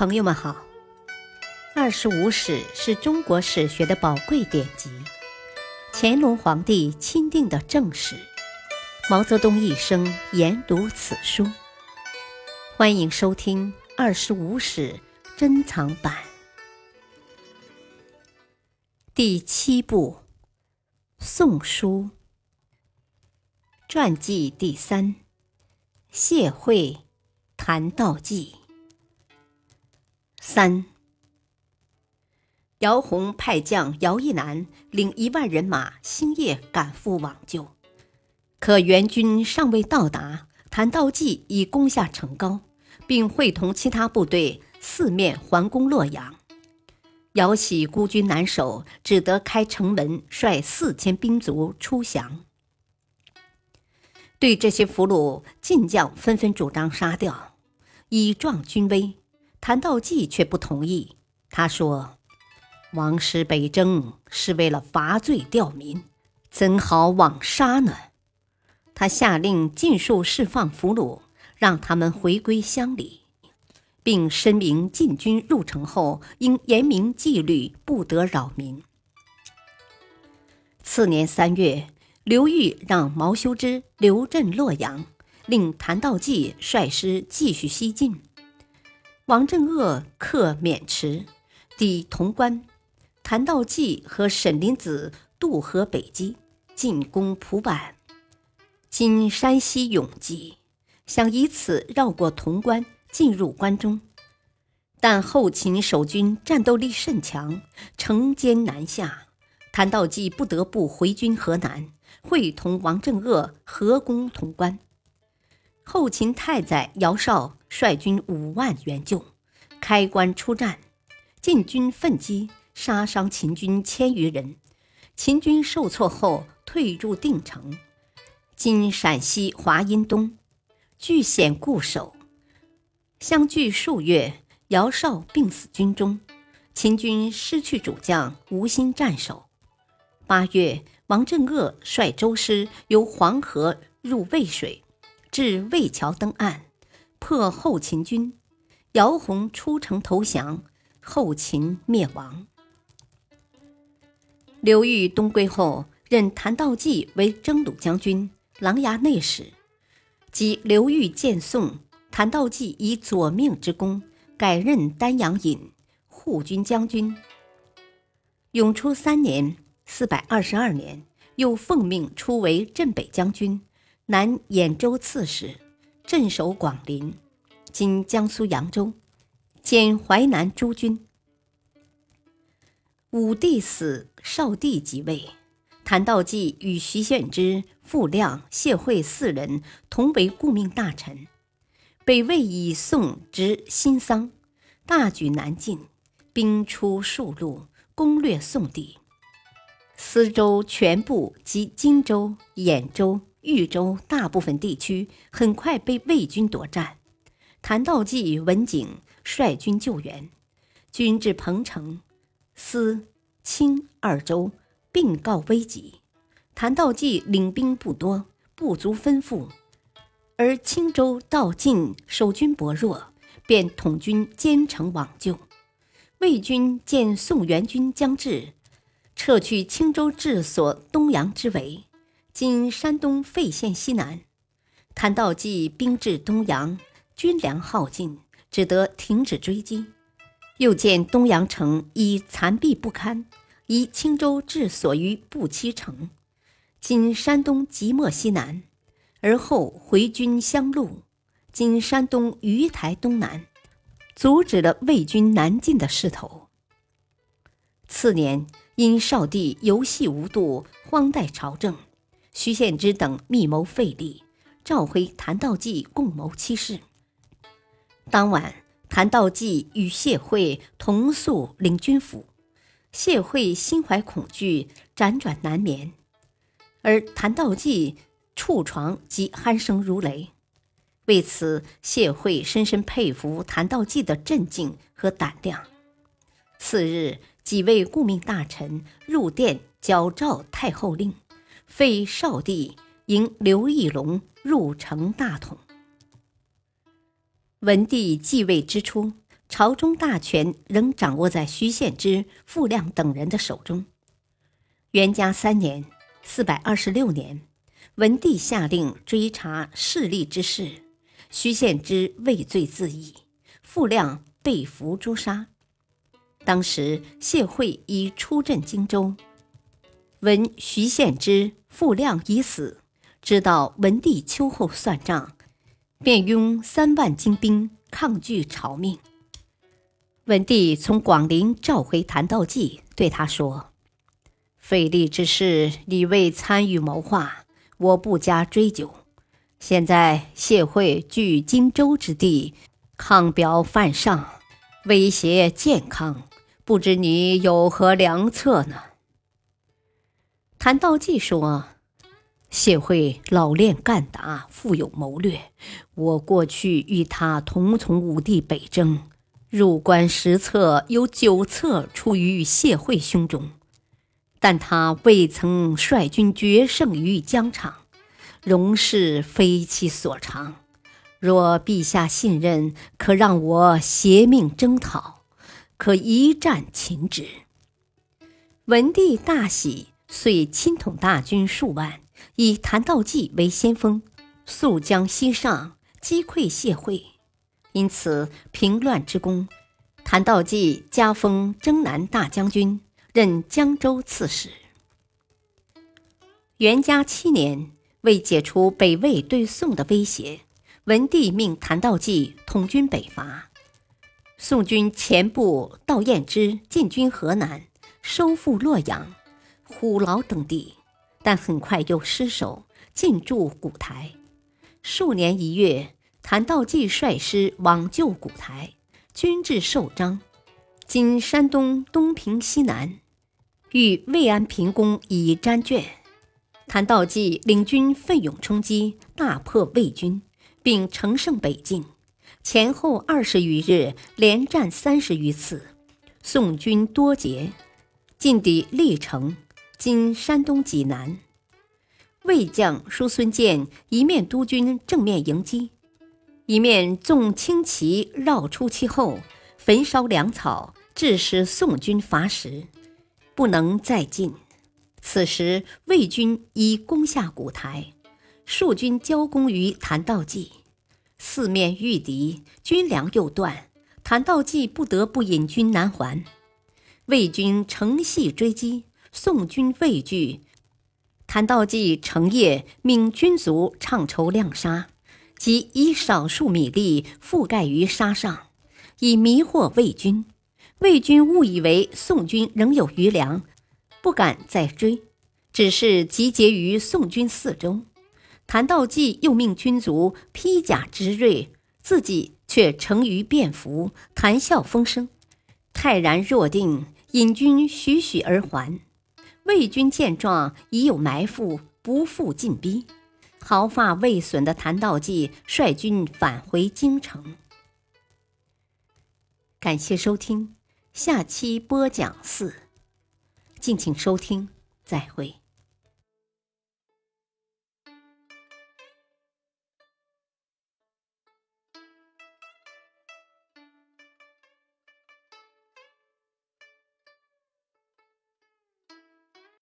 朋友们好，《二十五史》是中国史学的宝贵典籍，乾隆皇帝钦定的正史，毛泽东一生研读此书。欢迎收听《二十五史》珍藏版第七部《宋书》传记第三：谢晦谈道纪。三，姚洪派将姚义南领一万人马星夜赶赴往救，可援军尚未到达，谭道济已攻下城高，并会同其他部队四面环攻洛阳。姚喜孤军难守，只得开城门，率四千兵卒出降。对这些俘虏，晋将纷纷主张杀掉，以壮军威。谭道济却不同意。他说：“王师北征是为了伐罪吊民，怎好枉杀呢？”他下令尽数释放俘虏，让他们回归乡里，并申明禁军入城后应严明纪律，不得扰民。次年三月，刘裕让毛修之留镇洛阳，令谭道济率师继续西进。王镇恶克渑池，抵潼关，谭道济和沈林子渡河北击，进攻蒲坂（今山西永济），想以此绕过潼关，进入关中。但后秦守军战斗力甚强，城坚难下，谭道济不得不回军河南，会同王镇恶合攻潼关。后秦太宰姚绍。率军五万援救，开关出战，晋军奋击，杀伤秦军千余人。秦军受挫后退入定城（今陕西华阴东），据险固守。相距数月，姚绍病死军中，秦军失去主将，无心战守。八月，王镇恶率周师由黄河入渭水，至渭桥登岸。破后秦军，姚洪出城投降，后秦灭亡。刘裕东归后，任谭道济为征虏将军、琅琊内史。即刘裕见宋，谭道济以左命之功，改任丹阳尹、护军将军。永初三年（四百二十二年），又奉命出为镇北将军、南兖州刺史。镇守广陵（今江苏扬州），兼淮南诸军。武帝死，少帝即位，谭道济与徐献之、傅亮、谢晦四人同为顾命大臣。北魏以宋执新桑，大举南进，兵出数路，攻略宋地。司州全部及荆州、兖州。豫州大部分地区很快被魏军夺占，谭道济文景率军救援，军至彭城，司、青二州并告危急。谭道济领兵不多，不足分赴，而青州道晋守军薄弱，便统军兼程往救。魏军见宋援军将至，撤去青州治所东阳之围。今山东费县西南，谭道济兵至东阳，军粮耗尽，只得停止追击。又见东阳城已残壁不堪，移青州治所于布期城，今山东即墨西南，而后回军相路，今山东鱼台东南，阻止了魏军南进的势头。次年，因少帝游戏无度，荒怠朝政。徐献之等密谋废立，召回谭道济共谋期事。当晚，谭道济与谢晦同宿领军府，谢晦心怀恐惧，辗转难眠，而谭道济触床即鼾声如雷。为此，谢晦深深佩服谭道济的镇静和胆量。次日，几位顾命大臣入殿矫诏太后令。废少帝，迎刘义隆入城大统。文帝继位之初，朝中大权仍掌握在徐献之、傅亮等人的手中。元嘉三年（四百二十六年），文帝下令追查势力之事，徐献之畏罪自缢，傅亮被俘诛杀。当时谢惠已出镇荆州，闻徐献之、傅亮已死，知道文帝秋后算账，便拥三万精兵抗拒朝命。文帝从广陵召回谭道济，对他说：“费力之事，你未参与谋划，我不加追究。现在谢惠据荆州之地，抗表犯上，威胁健康。”不知你有何良策呢？谭道济说：“谢惠老练干达，富有谋略。我过去与他同从武帝北征，入关十策有九策出于谢惠胸中，但他未曾率军决胜于疆场，容事非其所长。若陛下信任，可让我携命征讨。”可一战擒之。文帝大喜，遂亲统大军数万，以谭道济为先锋，溯江西上，击溃谢惠。因此平乱之功，谭道济加封征南大将军，任江州刺史。元嘉七年，为解除北魏对宋的威胁，文帝命谭道济统军北伐。宋军前部道彦之进军河南，收复洛阳、虎牢等地，但很快又失守，进驻古台。数年一月，谭道济率师往救古台，军至寿张今山东东平西南），遇魏安平公以占卷。谭道济领军奋勇冲击，大破魏军，并乘胜北进。前后二十余日，连战三十余次，宋军多捷，进抵历城（今山东济南）。魏将叔孙建一面督军正面迎击，一面纵轻骑绕出其后，焚烧粮草，致使宋军乏食，不能再进。此时魏军已攻下古台，数军交攻于谭道济。四面遇敌，军粮又断，谭道济不得不引军南还。魏军乘隙追击，宋军畏惧。谭道济成夜命军卒唱筹亮沙，即以少数米粒覆盖于沙上，以迷惑魏军。魏军误以为宋军仍有余粮，不敢再追，只是集结于宋军四周。谭道济又命军卒披甲执锐，自己却乘于便服，谈笑风生，泰然若定，引军徐徐而还。魏军见状，已有埋伏，不复进逼。毫发未损的谭道济率军返回京城。感谢收听，下期播讲四，敬请收听，再会。